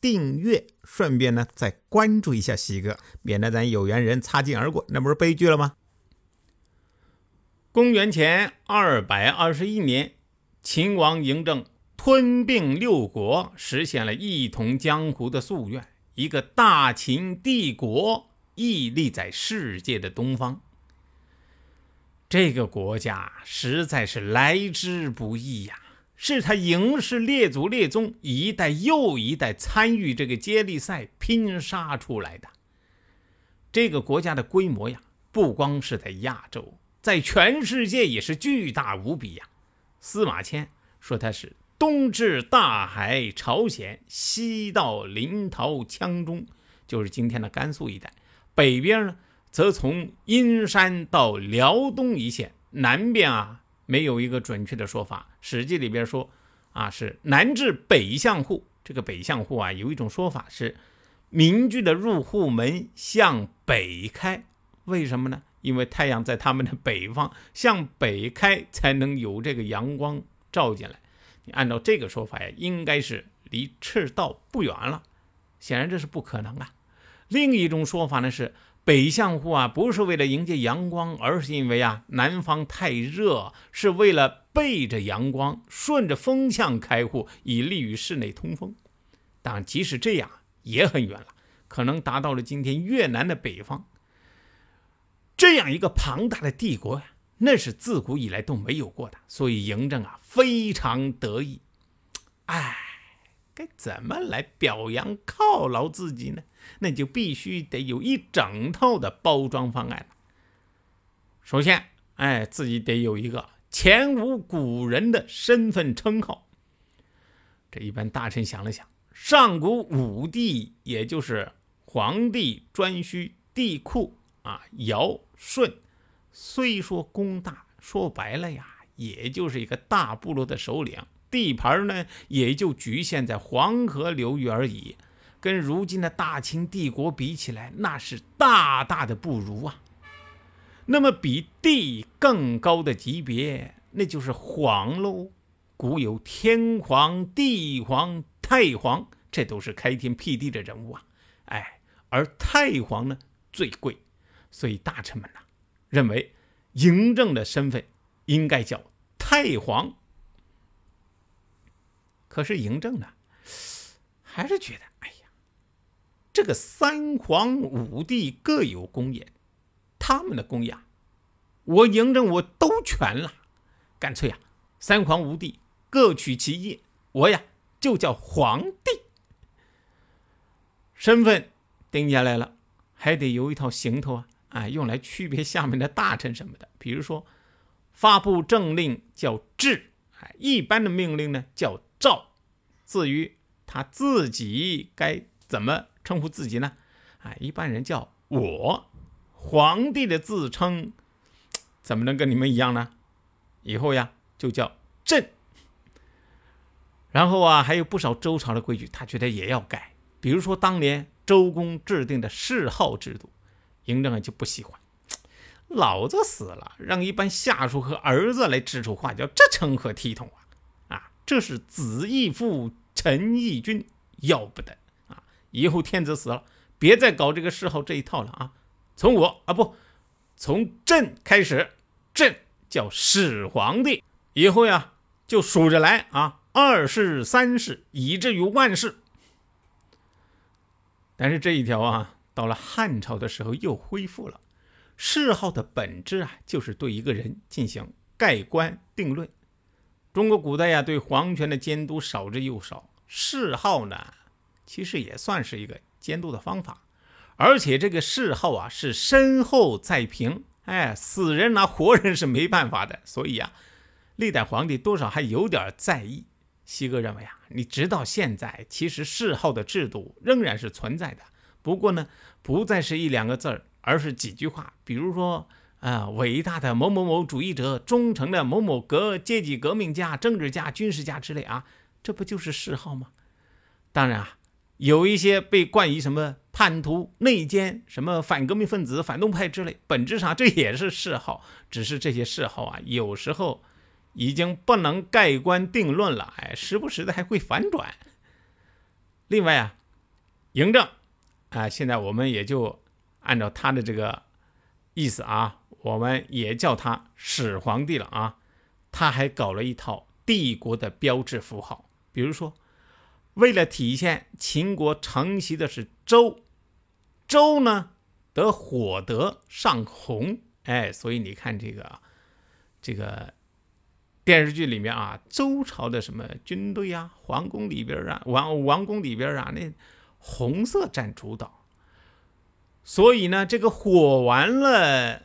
订阅。顺便呢，再关注一下西哥，免得咱有缘人擦肩而过，那不是悲剧了吗？公元前二百二十一年，秦王嬴政吞并六国，实现了一统江湖的夙愿，一个大秦帝国屹立在世界的东方。这个国家实在是来之不易呀。是他赢氏列祖列宗一代又一代参与这个接力赛拼杀出来的。这个国家的规模呀，不光是在亚洲，在全世界也是巨大无比呀。司马迁说他是东至大海朝鲜，西到临洮羌中，就是今天的甘肃一带；北边呢，则从阴山到辽东一线，南边啊。没有一个准确的说法，《史记》里边说，啊是南至北向户。这个北向户啊，有一种说法是，民居的入户门向北开。为什么呢？因为太阳在他们的北方，向北开才能有这个阳光照进来。你按照这个说法呀，应该是离赤道不远了。显然这是不可能啊。另一种说法呢是。北向户啊，不是为了迎接阳光，而是因为啊，南方太热，是为了背着阳光，顺着风向开户，以利于室内通风。但即使这样，也很远了，可能达到了今天越南的北方。这样一个庞大的帝国呀，那是自古以来都没有过的，所以嬴政啊非常得意。该怎么来表扬犒劳自己呢？那就必须得有一整套的包装方案。首先，哎，自己得有一个前无古人的身份称号。这一般大臣想了想，上古五帝，也就是皇帝、颛顼、帝喾啊、尧、舜，虽说功大，说白了呀，也就是一个大部落的首领。地盘呢，也就局限在黄河流域而已，跟如今的大清帝国比起来，那是大大的不如啊。那么，比帝更高的级别，那就是皇喽。古有天皇、地皇、太皇，这都是开天辟地的人物啊。哎，而太皇呢最贵，所以大臣们呐认为嬴政的身份应该叫太皇。可是嬴政呢，还是觉得，哎呀，这个三皇五帝各有功业，他们的功业，我嬴政我都全了，干脆啊，三皇五帝各取其业，我呀就叫皇帝。身份定下来了，还得有一套行头啊，啊，用来区别下面的大臣什么的，比如说发布政令叫制，哎，一般的命令呢叫。赵，至于他自己该怎么称呼自己呢？啊，一般人叫我，皇帝的自称怎么能跟你们一样呢？以后呀就叫朕。然后啊，还有不少周朝的规矩，他觉得也要改。比如说当年周公制定的谥号制度，嬴政就不喜欢。老子死了，让一般下属和儿子来指手画脚，这成何体统啊？这是子义父，臣义君，要不得啊！以后天子死了，别再搞这个谥号这一套了啊！从我啊不，从朕开始，朕叫始皇帝，以后呀就数着来啊，二世、三世，以至于万世。但是这一条啊，到了汉朝的时候又恢复了。谥号的本质啊，就是对一个人进行盖棺定论。中国古代呀，对皇权的监督少之又少。谥号呢，其实也算是一个监督的方法，而且这个谥号啊是身后在平，哎，死人拿活人是没办法的。所以啊，历代皇帝多少还有点在意。西哥认为啊，你直到现在，其实谥号的制度仍然是存在的，不过呢，不再是一两个字儿，而是几句话，比如说啊，伟大的某某某主义者，忠诚的某某革阶级革命家、政治家、军事家之类啊，这不就是谥号吗？当然啊，有一些被冠以什么叛徒、内奸、什么反革命分子、反动派之类，本质上这也是谥号，只是这些谥号啊，有时候已经不能盖棺定论了，哎，时不时的还会反转。另外啊，嬴政啊，现在我们也就按照他的这个意思啊，我们也叫他始皇帝了啊。他还搞了一套帝国的标志符号，比如说。为了体现秦国承袭的是周，周呢得火德上红，哎，所以你看这个这个电视剧里面啊，周朝的什么军队啊，皇宫里边啊，王王宫里边啊，那红色占主导。所以呢，这个火完了，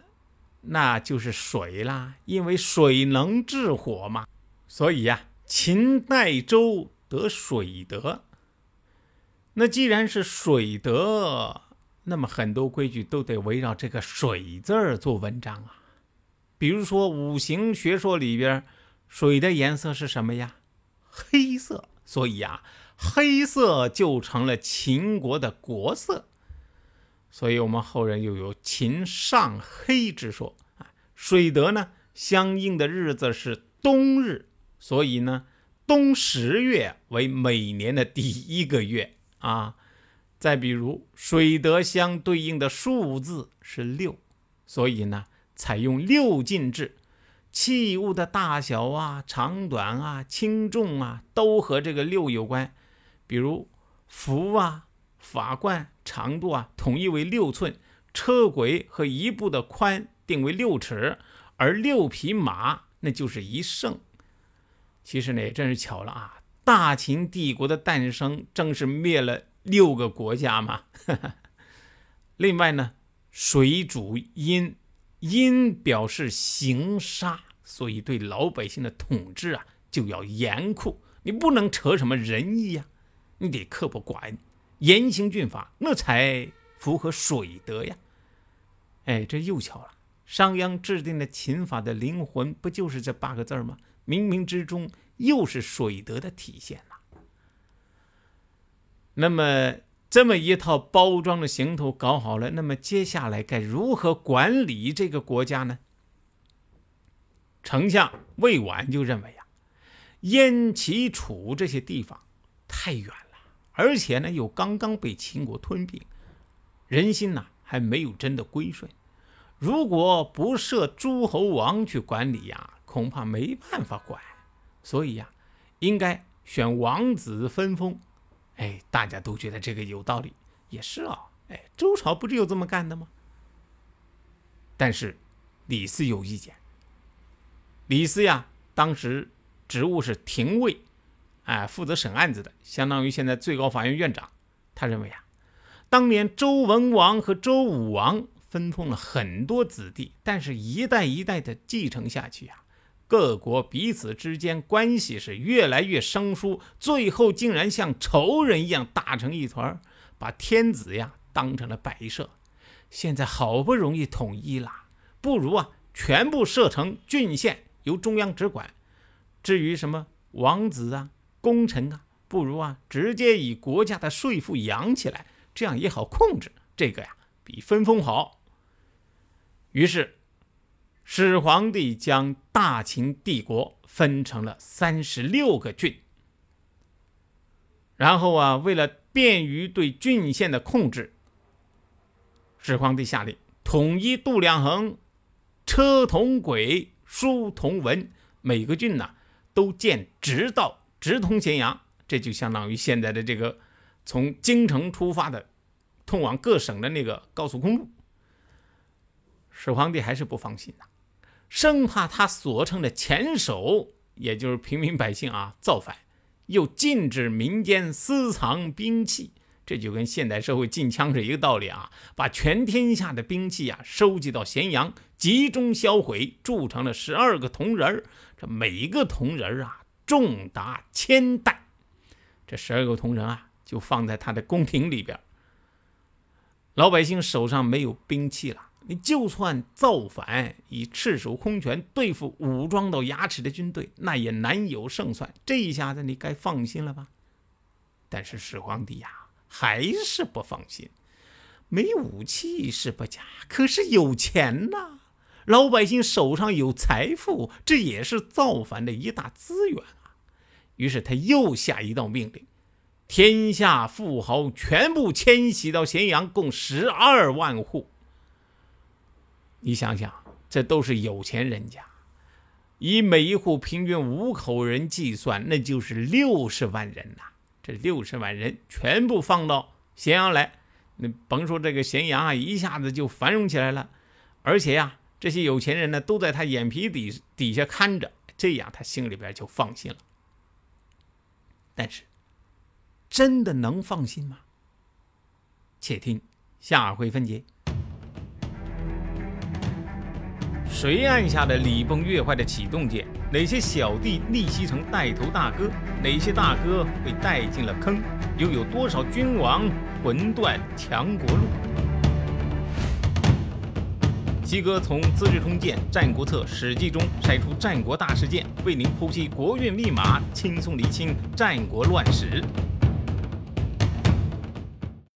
那就是水啦，因为水能治火嘛。所以呀，秦代周。得水德，那既然是水德，那么很多规矩都得围绕这个“水”字儿做文章啊。比如说五行学说里边，水的颜色是什么呀？黑色。所以啊，黑色就成了秦国的国色。所以我们后人又有“秦上黑”之说啊。水德呢，相应的日子是冬日，所以呢。冬十月为每年的第一个月啊，再比如水德相对应的数字是六，所以呢，采用六进制，器物的大小啊、长短啊、轻重啊，都和这个六有关。比如符啊、法冠长度啊，统一为六寸；车轨和一步的宽定为六尺，而六匹马那就是一乘。其实呢，也真是巧了啊！大秦帝国的诞生，正是灭了六个国家嘛。另外呢，水主阴，阴表示行杀，所以对老百姓的统治啊，就要严酷。你不能扯什么仁义呀，你得刻薄寡恩，严刑峻法，那才符合水德呀。哎，这又巧了，商鞅制定的秦法的灵魂，不就是这八个字吗？冥冥之中又是水德的体现了。那么这么一套包装的行头搞好了，那么接下来该如何管理这个国家呢？丞相魏婉就认为啊，燕、齐、楚这些地方太远，而且呢又刚刚被秦国吞并，人心呐还没有真的归顺。如果不设诸侯王去管理呀？恐怕没办法管，所以呀，应该选王子分封。哎，大家都觉得这个有道理，也是啊。哎，周朝不就有这么干的吗？但是李斯有意见。李斯呀，当时职务是廷尉，哎，负责审案子的，相当于现在最高法院院长。他认为啊，当年周文王和周武王分封了很多子弟，但是一代一代的继承下去呀。各国彼此之间关系是越来越生疏，最后竟然像仇人一样打成一团，把天子呀当成了摆设。现在好不容易统一了，不如啊全部设成郡县，由中央直管。至于什么王子啊、功臣啊，不如啊直接以国家的税赋养起来，这样也好控制。这个呀比分封好。于是。始皇帝将大秦帝国分成了三十六个郡，然后啊，为了便于对郡县的控制，始皇帝下令统一度量衡，车同轨，书同文，每个郡呢都建直道，直通咸阳，这就相当于现在的这个从京城出发的通往各省的那个高速公路。始皇帝还是不放心呐。生怕他所称的前手，也就是平民百姓啊造反，又禁止民间私藏兵器，这就跟现代社会禁枪是一个道理啊！把全天下的兵器啊收集到咸阳，集中销毁，铸成了十二个铜人儿，这每一个铜人儿啊重达千担，这十二个铜人啊就放在他的宫廷里边。老百姓手上没有兵器了，你就算造反，以赤手空拳对付武装到牙齿的军队，那也难有胜算。这一下子你该放心了吧？但是始皇帝呀，还是不放心。没武器是不假，可是有钱呐！老百姓手上有财富，这也是造反的一大资源啊。于是他又下一道命令。天下富豪全部迁徙到咸阳，共十二万户。你想想，这都是有钱人家，以每一户平均五口人计算，那就是六十万人呐。这六十万人全部放到咸阳来，那甭说这个咸阳啊，一下子就繁荣起来了。而且呀，这些有钱人呢，都在他眼皮底底下看着，这样他心里边就放心了。但是。真的能放心吗？且听下回分解。谁按下了礼崩乐坏的启动键？哪些小弟逆袭成带头大哥？哪些大哥被带进了坑？又有多少君王魂断强国路？鸡哥从《资治通鉴》《战国策》《史记》中筛出战国大事件，为您剖析国运密码，轻松理清战国乱史。